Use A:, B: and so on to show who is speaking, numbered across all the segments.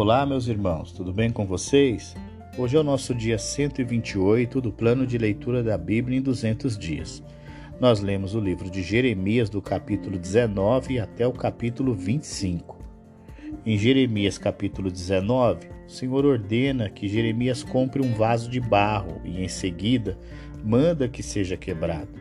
A: Olá, meus irmãos, tudo bem com vocês? Hoje é o nosso dia 128 do plano de leitura da Bíblia em 200 dias. Nós lemos o livro de Jeremias, do capítulo 19 até o capítulo 25. Em Jeremias, capítulo 19, o Senhor ordena que Jeremias compre um vaso de barro e, em seguida, manda que seja quebrado.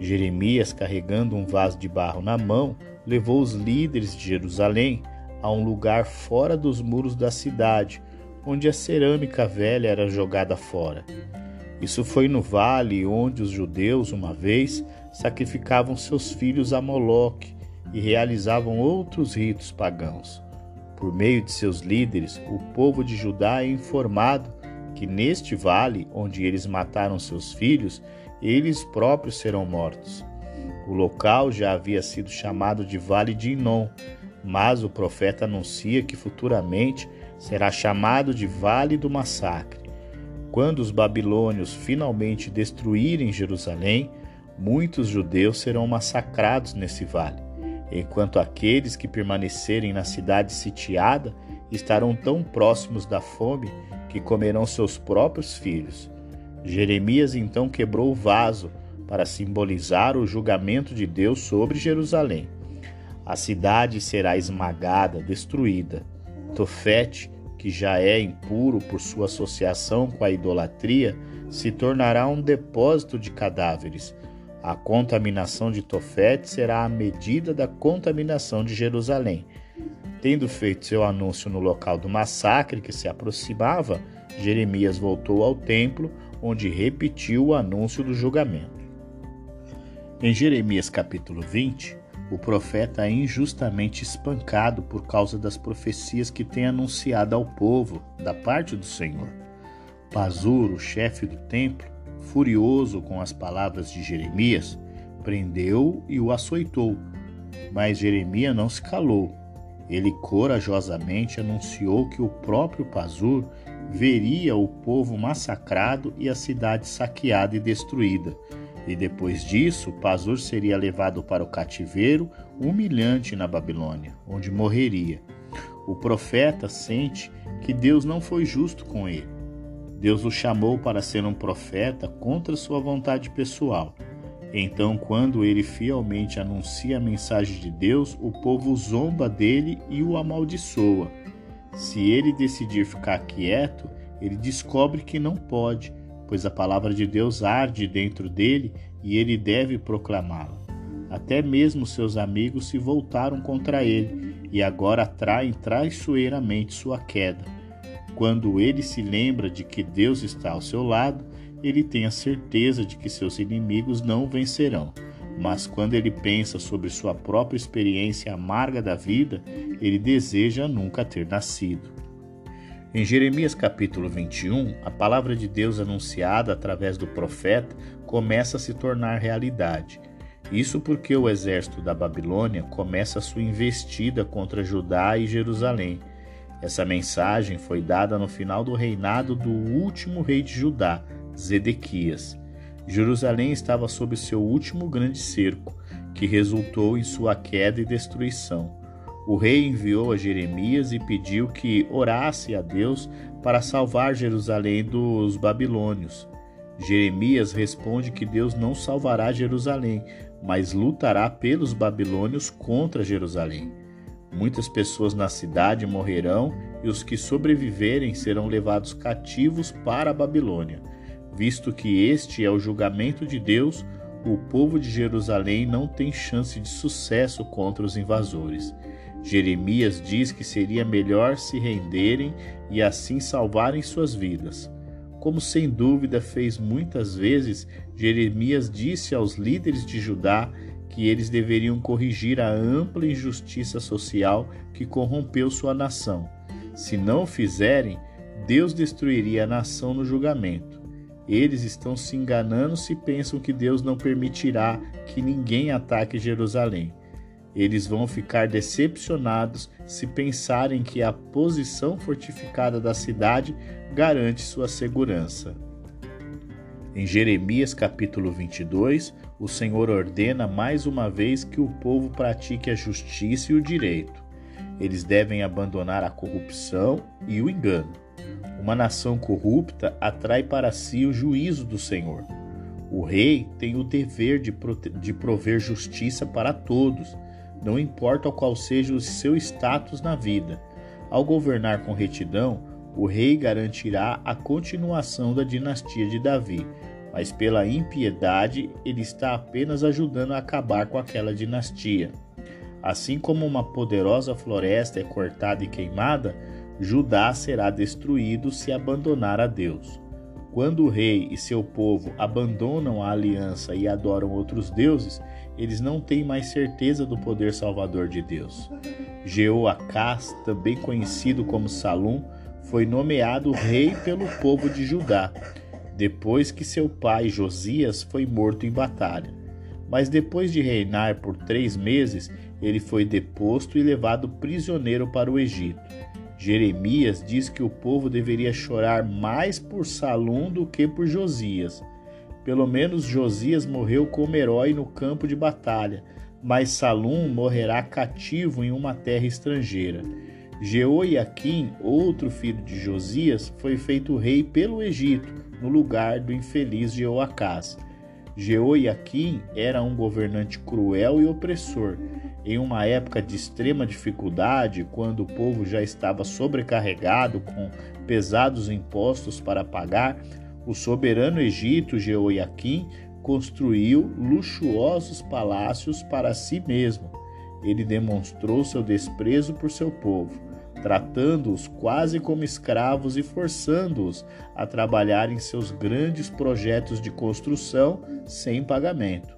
A: Jeremias, carregando um vaso de barro na mão, levou os líderes de Jerusalém a um lugar fora dos muros da cidade, onde a cerâmica velha era jogada fora. Isso foi no vale onde os judeus, uma vez, sacrificavam seus filhos a Moloque e realizavam outros ritos pagãos. Por meio de seus líderes, o povo de Judá é informado que neste vale onde eles mataram seus filhos, eles próprios serão mortos. O local já havia sido chamado de Vale de Inom, mas o profeta anuncia que futuramente será chamado de Vale do Massacre. Quando os babilônios finalmente destruírem Jerusalém, muitos judeus serão massacrados nesse vale, enquanto aqueles que permanecerem na cidade sitiada estarão tão próximos da fome que comerão seus próprios filhos. Jeremias então quebrou o vaso para simbolizar o julgamento de Deus sobre Jerusalém. A cidade será esmagada, destruída. Tofete, que já é impuro por sua associação com a idolatria, se tornará um depósito de cadáveres. A contaminação de Tofete será a medida da contaminação de Jerusalém. Tendo feito seu anúncio no local do massacre que se aproximava, Jeremias voltou ao templo, onde repetiu o anúncio do julgamento. Em Jeremias capítulo 20, o profeta é injustamente espancado por causa das profecias que tem anunciado ao povo da parte do Senhor. Pazur, o chefe do templo, furioso com as palavras de Jeremias, prendeu e o açoitou. Mas Jeremias não se calou. Ele corajosamente anunciou que o próprio Pazur veria o povo massacrado e a cidade saqueada e destruída e depois disso, Pazur seria levado para o cativeiro humilhante na Babilônia, onde morreria. O profeta sente que Deus não foi justo com ele. Deus o chamou para ser um profeta contra sua vontade pessoal. Então, quando ele fielmente anuncia a mensagem de Deus, o povo zomba dele e o amaldiçoa. Se ele decidir ficar quieto, ele descobre que não pode pois a palavra de Deus arde dentro dele e ele deve proclamá-la. Até mesmo seus amigos se voltaram contra ele e agora traem traiçoeiramente sua queda. Quando ele se lembra de que Deus está ao seu lado, ele tem a certeza de que seus inimigos não vencerão. Mas quando ele pensa sobre sua própria experiência amarga da vida, ele deseja nunca ter nascido. Em Jeremias capítulo 21, a palavra de Deus anunciada através do profeta começa a se tornar realidade. Isso porque o exército da Babilônia começa a sua investida contra Judá e Jerusalém. Essa mensagem foi dada no final do reinado do último rei de Judá, Zedequias. Jerusalém estava sob seu último grande cerco, que resultou em sua queda e destruição o rei enviou a Jeremias e pediu que orasse a Deus para salvar Jerusalém dos babilônios. Jeremias responde que Deus não salvará Jerusalém, mas lutará pelos babilônios contra Jerusalém. Muitas pessoas na cidade morrerão e os que sobreviverem serão levados cativos para a Babilônia. Visto que este é o julgamento de Deus, o povo de Jerusalém não tem chance de sucesso contra os invasores. Jeremias diz que seria melhor se renderem e assim salvarem suas vidas. Como sem dúvida fez muitas vezes, Jeremias disse aos líderes de Judá que eles deveriam corrigir a ampla injustiça social que corrompeu sua nação. Se não o fizerem, Deus destruiria a nação no julgamento. Eles estão se enganando se pensam que Deus não permitirá que ninguém ataque Jerusalém. Eles vão ficar decepcionados se pensarem que a posição fortificada da cidade garante sua segurança. Em Jeremias capítulo 22, o Senhor ordena mais uma vez que o povo pratique a justiça e o direito. Eles devem abandonar a corrupção e o engano. Uma nação corrupta atrai para si o juízo do Senhor. O rei tem o dever de, de prover justiça para todos, não importa qual seja o seu status na vida. Ao governar com retidão, o rei garantirá a continuação da dinastia de Davi, mas pela impiedade ele está apenas ajudando a acabar com aquela dinastia. Assim como uma poderosa floresta é cortada e queimada, Judá será destruído se abandonar a Deus. Quando o rei e seu povo abandonam a aliança e adoram outros deuses, eles não têm mais certeza do poder salvador de Deus. Jeoacás, também conhecido como Salum, foi nomeado rei pelo povo de Judá, depois que seu pai Josias foi morto em batalha. Mas depois de reinar por três meses, ele foi deposto e levado prisioneiro para o Egito. Jeremias diz que o povo deveria chorar mais por Salum do que por Josias. Pelo menos Josias morreu como herói no campo de batalha, mas Salum morrerá cativo em uma terra estrangeira. Jeoiaquim, outro filho de Josias, foi feito rei pelo Egito, no lugar do infeliz Jeoacás. Jeoiaquim era um governante cruel e opressor. Em uma época de extrema dificuldade, quando o povo já estava sobrecarregado com pesados impostos para pagar, o soberano egito Jeoiaquim construiu luxuosos palácios para si mesmo. Ele demonstrou seu desprezo por seu povo tratando-os quase como escravos e forçando-os a trabalhar em seus grandes projetos de construção sem pagamento.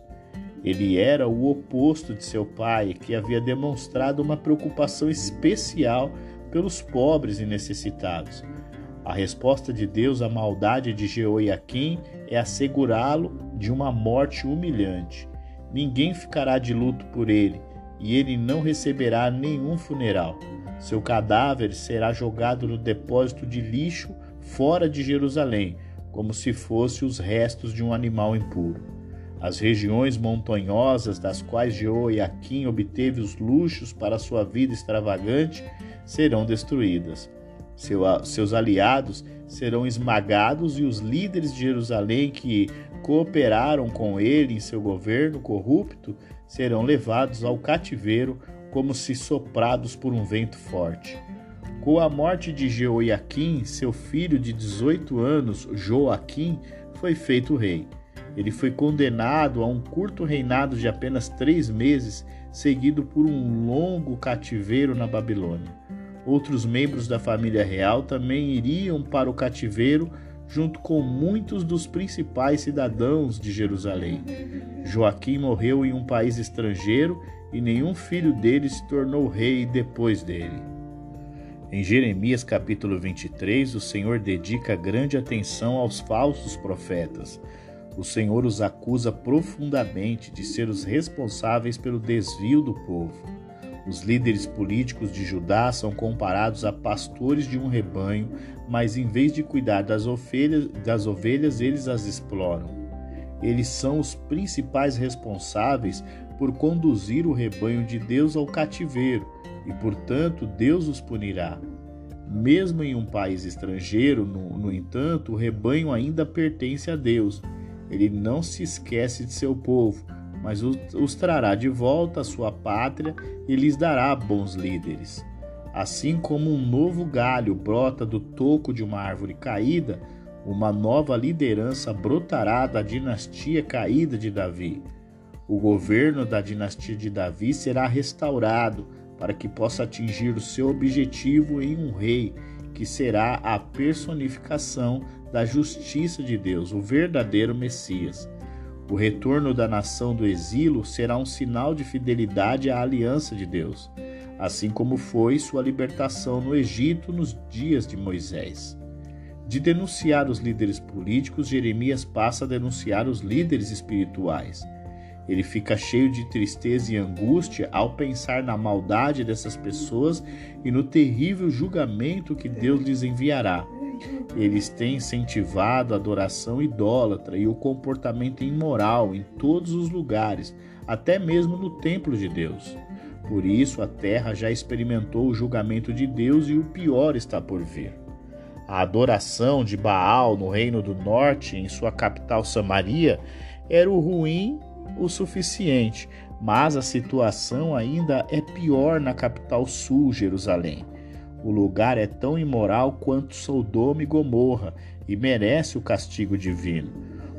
A: Ele era o oposto de seu pai, que havia demonstrado uma preocupação especial pelos pobres e necessitados. A resposta de Deus à maldade de Jeoiaquim é assegurá-lo de uma morte humilhante. Ninguém ficará de luto por ele, e ele não receberá nenhum funeral. Seu cadáver será jogado no depósito de lixo fora de Jerusalém, como se fosse os restos de um animal impuro. As regiões montanhosas das quais Jeoiaquim obteve os luxos para sua vida extravagante serão destruídas. Seu, seus aliados serão esmagados e os líderes de Jerusalém que cooperaram com ele em seu governo corrupto serão levados ao cativeiro como se soprados por um vento forte. Com a morte de Jeoiaquim, seu filho de 18 anos, Joaquim, foi feito rei. Ele foi condenado a um curto reinado de apenas três meses, seguido por um longo cativeiro na Babilônia. Outros membros da família real também iriam para o cativeiro junto com muitos dos principais cidadãos de Jerusalém. Joaquim morreu em um país estrangeiro e nenhum filho dele se tornou rei depois dele. Em Jeremias capítulo 23, o Senhor dedica grande atenção aos falsos profetas. O Senhor os acusa profundamente de ser os responsáveis pelo desvio do povo. Os líderes políticos de Judá são comparados a pastores de um rebanho, mas em vez de cuidar das ovelhas, das ovelhas eles as exploram. Eles são os principais responsáveis por conduzir o rebanho de Deus ao cativeiro, e portanto Deus os punirá. Mesmo em um país estrangeiro, no, no entanto, o rebanho ainda pertence a Deus. Ele não se esquece de seu povo, mas os, trará de volta à sua pátria e lhes dará bons líderes. Assim como um novo galho brota do toco de uma árvore caída, uma nova liderança brotará da dinastia caída de Davi. O governo da dinastia de Davi será restaurado para que possa atingir o seu objetivo em um rei que será a personificação da justiça de Deus, o verdadeiro Messias. O retorno da nação do exílio será um sinal de fidelidade à aliança de Deus, assim como foi sua libertação no Egito nos dias de Moisés. De denunciar os líderes políticos, Jeremias passa a denunciar os líderes espirituais. Ele fica cheio de tristeza e angústia ao pensar na maldade dessas pessoas e no terrível julgamento que Deus lhes enviará. Eles têm incentivado a adoração idólatra e o comportamento imoral em todos os lugares, até mesmo no templo de Deus. Por isso a terra já experimentou o julgamento de Deus e o pior está por vir. A adoração de Baal no Reino do Norte, em sua capital Samaria, era o ruim o suficiente, mas a situação ainda é pior na capital sul, Jerusalém. O lugar é tão imoral quanto Sodoma e Gomorra e merece o castigo divino.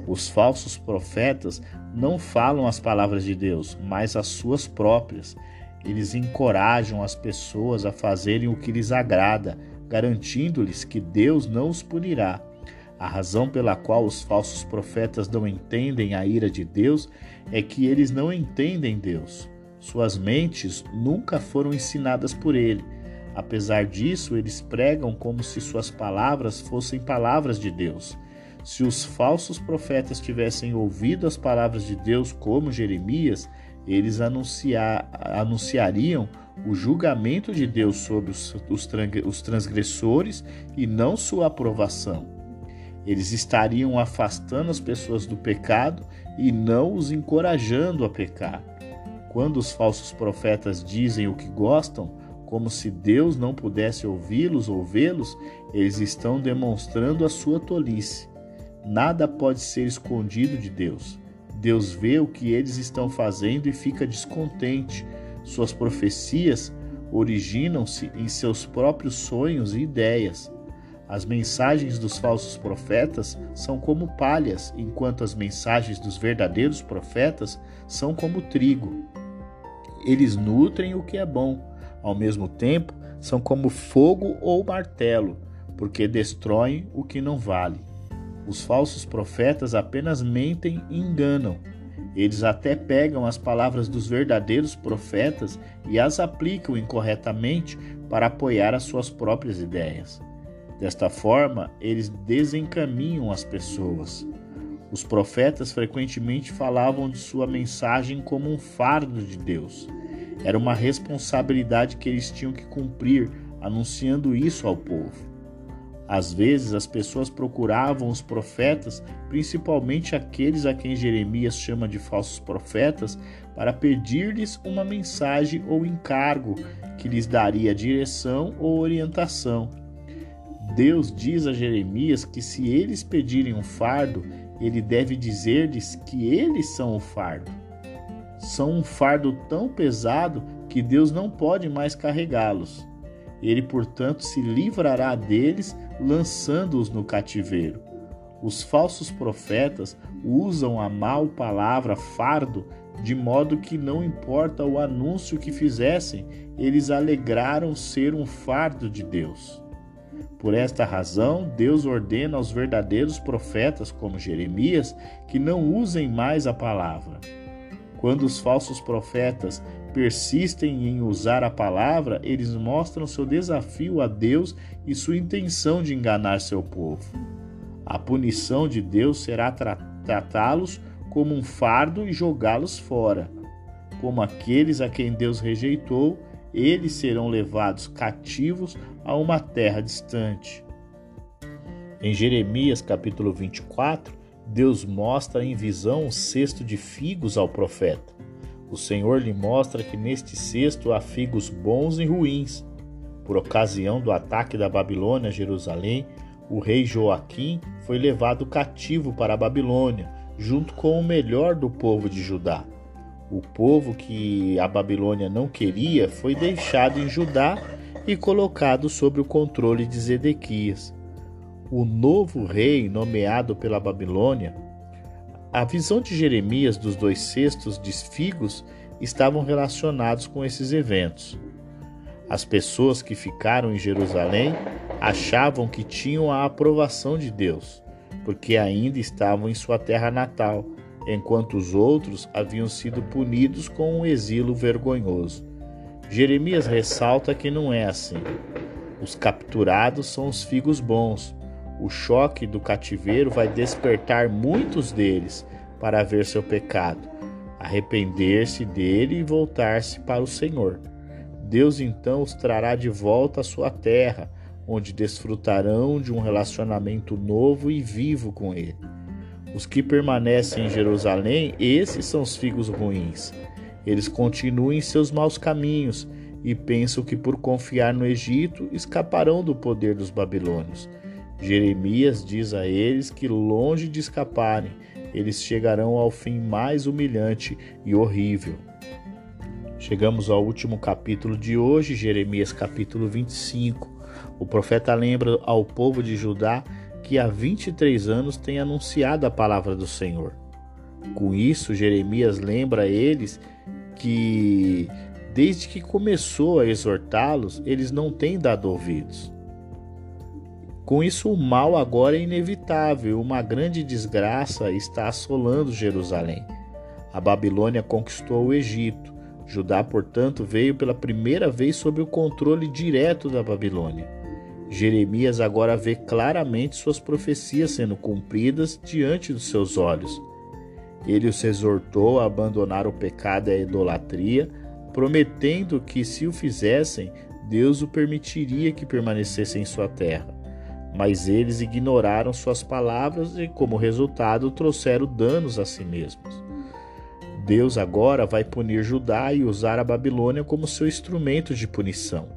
A: Os falsos profetas não falam as palavras de Deus, mas as suas próprias. Eles encorajam as pessoas a fazerem o que lhes agrada, garantindo-lhes que Deus não os punirá. A razão pela qual os falsos profetas não entendem a ira de Deus é que eles não entendem Deus. Suas mentes nunca foram ensinadas por ele. Apesar disso, eles pregam como se suas palavras fossem palavras de Deus. Se os falsos profetas tivessem ouvido as palavras de Deus como Jeremias, eles anunciar, anunciariam o julgamento de Deus sobre os, os, os transgressores e não sua aprovação. Eles estariam afastando as pessoas do pecado e não os encorajando a pecar. Quando os falsos profetas dizem o que gostam, como se Deus não pudesse ouvi-los ou vê-los, eles estão demonstrando a sua tolice. Nada pode ser escondido de Deus. Deus vê o que eles estão fazendo e fica descontente. Suas profecias originam-se em seus próprios sonhos e ideias. As mensagens dos falsos profetas são como palhas, enquanto as mensagens dos verdadeiros profetas são como trigo. Eles nutrem o que é bom, ao mesmo tempo são como fogo ou martelo, porque destroem o que não vale. Os falsos profetas apenas mentem e enganam. Eles até pegam as palavras dos verdadeiros profetas e as aplicam incorretamente para apoiar as suas próprias ideias. Desta forma, eles desencaminham as pessoas. Os profetas frequentemente falavam de sua mensagem como um fardo de Deus. Era uma responsabilidade que eles tinham que cumprir, anunciando isso ao povo. Às vezes, as pessoas procuravam os profetas, principalmente aqueles a quem Jeremias chama de falsos profetas, para pedir-lhes uma mensagem ou encargo que lhes daria direção ou orientação. Deus diz a Jeremias que se eles pedirem um fardo, ele deve dizer-lhes que eles são o fardo. São um fardo tão pesado que Deus não pode mais carregá-los. Ele, portanto, se livrará deles, lançando-os no cativeiro. Os falsos profetas usam a mal palavra fardo, de modo que não importa o anúncio que fizessem, eles alegraram ser um fardo de Deus. Por esta razão, Deus ordena aos verdadeiros profetas, como Jeremias, que não usem mais a palavra. Quando os falsos profetas persistem em usar a palavra, eles mostram seu desafio a Deus e sua intenção de enganar seu povo. A punição de Deus será tratá-los como um fardo e jogá-los fora. Como aqueles a quem Deus rejeitou, eles serão levados cativos a uma terra distante. Em Jeremias capítulo 24, Deus mostra em visão um cesto de figos ao profeta. O Senhor lhe mostra que neste cesto há figos bons e ruins. Por ocasião do ataque da Babilônia a Jerusalém, o rei Joaquim foi levado cativo para a Babilônia, junto com o melhor do povo de Judá. O povo que a Babilônia não queria foi deixado em Judá e colocado sob o controle de Zedequias. O novo rei nomeado pela Babilônia. A visão de Jeremias dos dois cestos de figos estavam relacionados com esses eventos. As pessoas que ficaram em Jerusalém achavam que tinham a aprovação de Deus, porque ainda estavam em sua terra natal enquanto os outros haviam sido punidos com um exílio vergonhoso. Jeremias ressalta que não é assim. Os capturados são os figos bons. O choque do cativeiro vai despertar muitos deles para ver seu pecado, arrepender-se dele e voltar-se para o Senhor. Deus então os trará de volta à sua terra, onde desfrutarão de um relacionamento novo e vivo com Ele. Os que permanecem em Jerusalém, esses são os figos ruins. Eles continuam em seus maus caminhos e pensam que por confiar no Egito escaparão do poder dos babilônios. Jeremias diz a eles que, longe de escaparem, eles chegarão ao fim mais humilhante e horrível. Chegamos ao último capítulo de hoje, Jeremias capítulo 25. O profeta lembra ao povo de Judá que há 23 anos tem anunciado a palavra do Senhor. Com isso, Jeremias lembra a eles que, desde que começou a exortá-los, eles não têm dado ouvidos. Com isso, o mal agora é inevitável, uma grande desgraça está assolando Jerusalém. A Babilônia conquistou o Egito. Judá, portanto, veio pela primeira vez sob o controle direto da Babilônia. Jeremias agora vê claramente suas profecias sendo cumpridas diante dos seus olhos. Ele os exortou a abandonar o pecado e a idolatria, prometendo que, se o fizessem, Deus o permitiria que permanecessem em sua terra. Mas eles ignoraram suas palavras e, como resultado, trouxeram danos a si mesmos. Deus agora vai punir Judá e usar a Babilônia como seu instrumento de punição.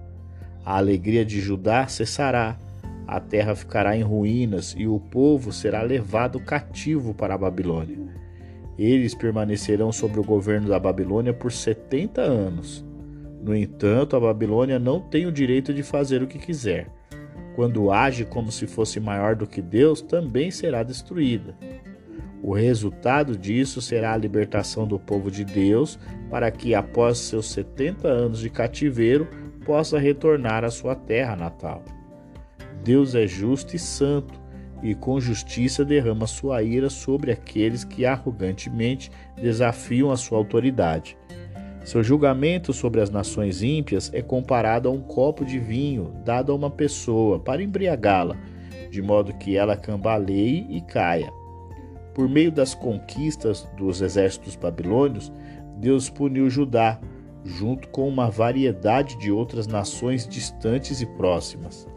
A: A alegria de Judá cessará, a terra ficará em ruínas e o povo será levado cativo para a Babilônia. Eles permanecerão sob o governo da Babilônia por 70 anos. No entanto, a Babilônia não tem o direito de fazer o que quiser. Quando age como se fosse maior do que Deus, também será destruída. O resultado disso será a libertação do povo de Deus, para que, após seus 70 anos de cativeiro, possa retornar à sua terra natal. Deus é justo e santo, e com justiça derrama sua ira sobre aqueles que arrogantemente desafiam a sua autoridade. Seu julgamento sobre as nações ímpias é comparado a um copo de vinho dado a uma pessoa para embriagá-la, de modo que ela cambaleie e caia. Por meio das conquistas dos exércitos babilônios, Deus puniu Judá, junto com uma variedade de outras nações distantes e próximas.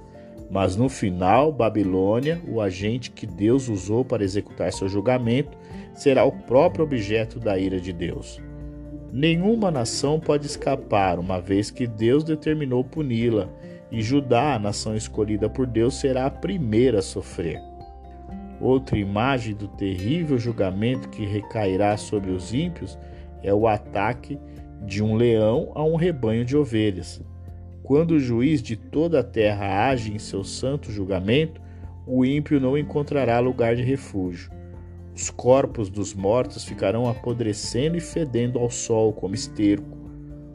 A: Mas no final, Babilônia, o agente que Deus usou para executar seu julgamento, será o próprio objeto da ira de Deus. Nenhuma nação pode escapar, uma vez que Deus determinou puni-la, e Judá, a nação escolhida por Deus, será a primeira a sofrer. Outra imagem do terrível julgamento que recairá sobre os ímpios é o ataque de um leão a um rebanho de ovelhas. Quando o juiz de toda a terra age em seu santo julgamento, o ímpio não encontrará lugar de refúgio. Os corpos dos mortos ficarão apodrecendo e fedendo ao sol como esterco.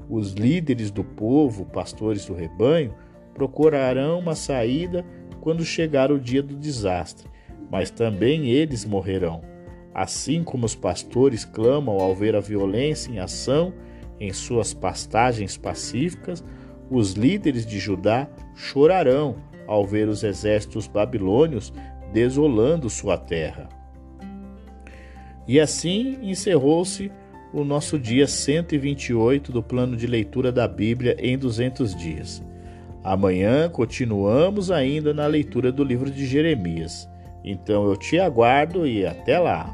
A: Os líderes do povo, pastores do rebanho, procurarão uma saída quando chegar o dia do desastre, mas também eles morrerão. Assim como os pastores clamam ao ver a violência em ação em suas pastagens pacíficas, os líderes de Judá chorarão ao ver os exércitos babilônios desolando sua terra. E assim encerrou-se o nosso dia 128 do plano de leitura da Bíblia em 200 dias. Amanhã continuamos ainda na leitura do livro de Jeremias. Então eu te aguardo e até lá!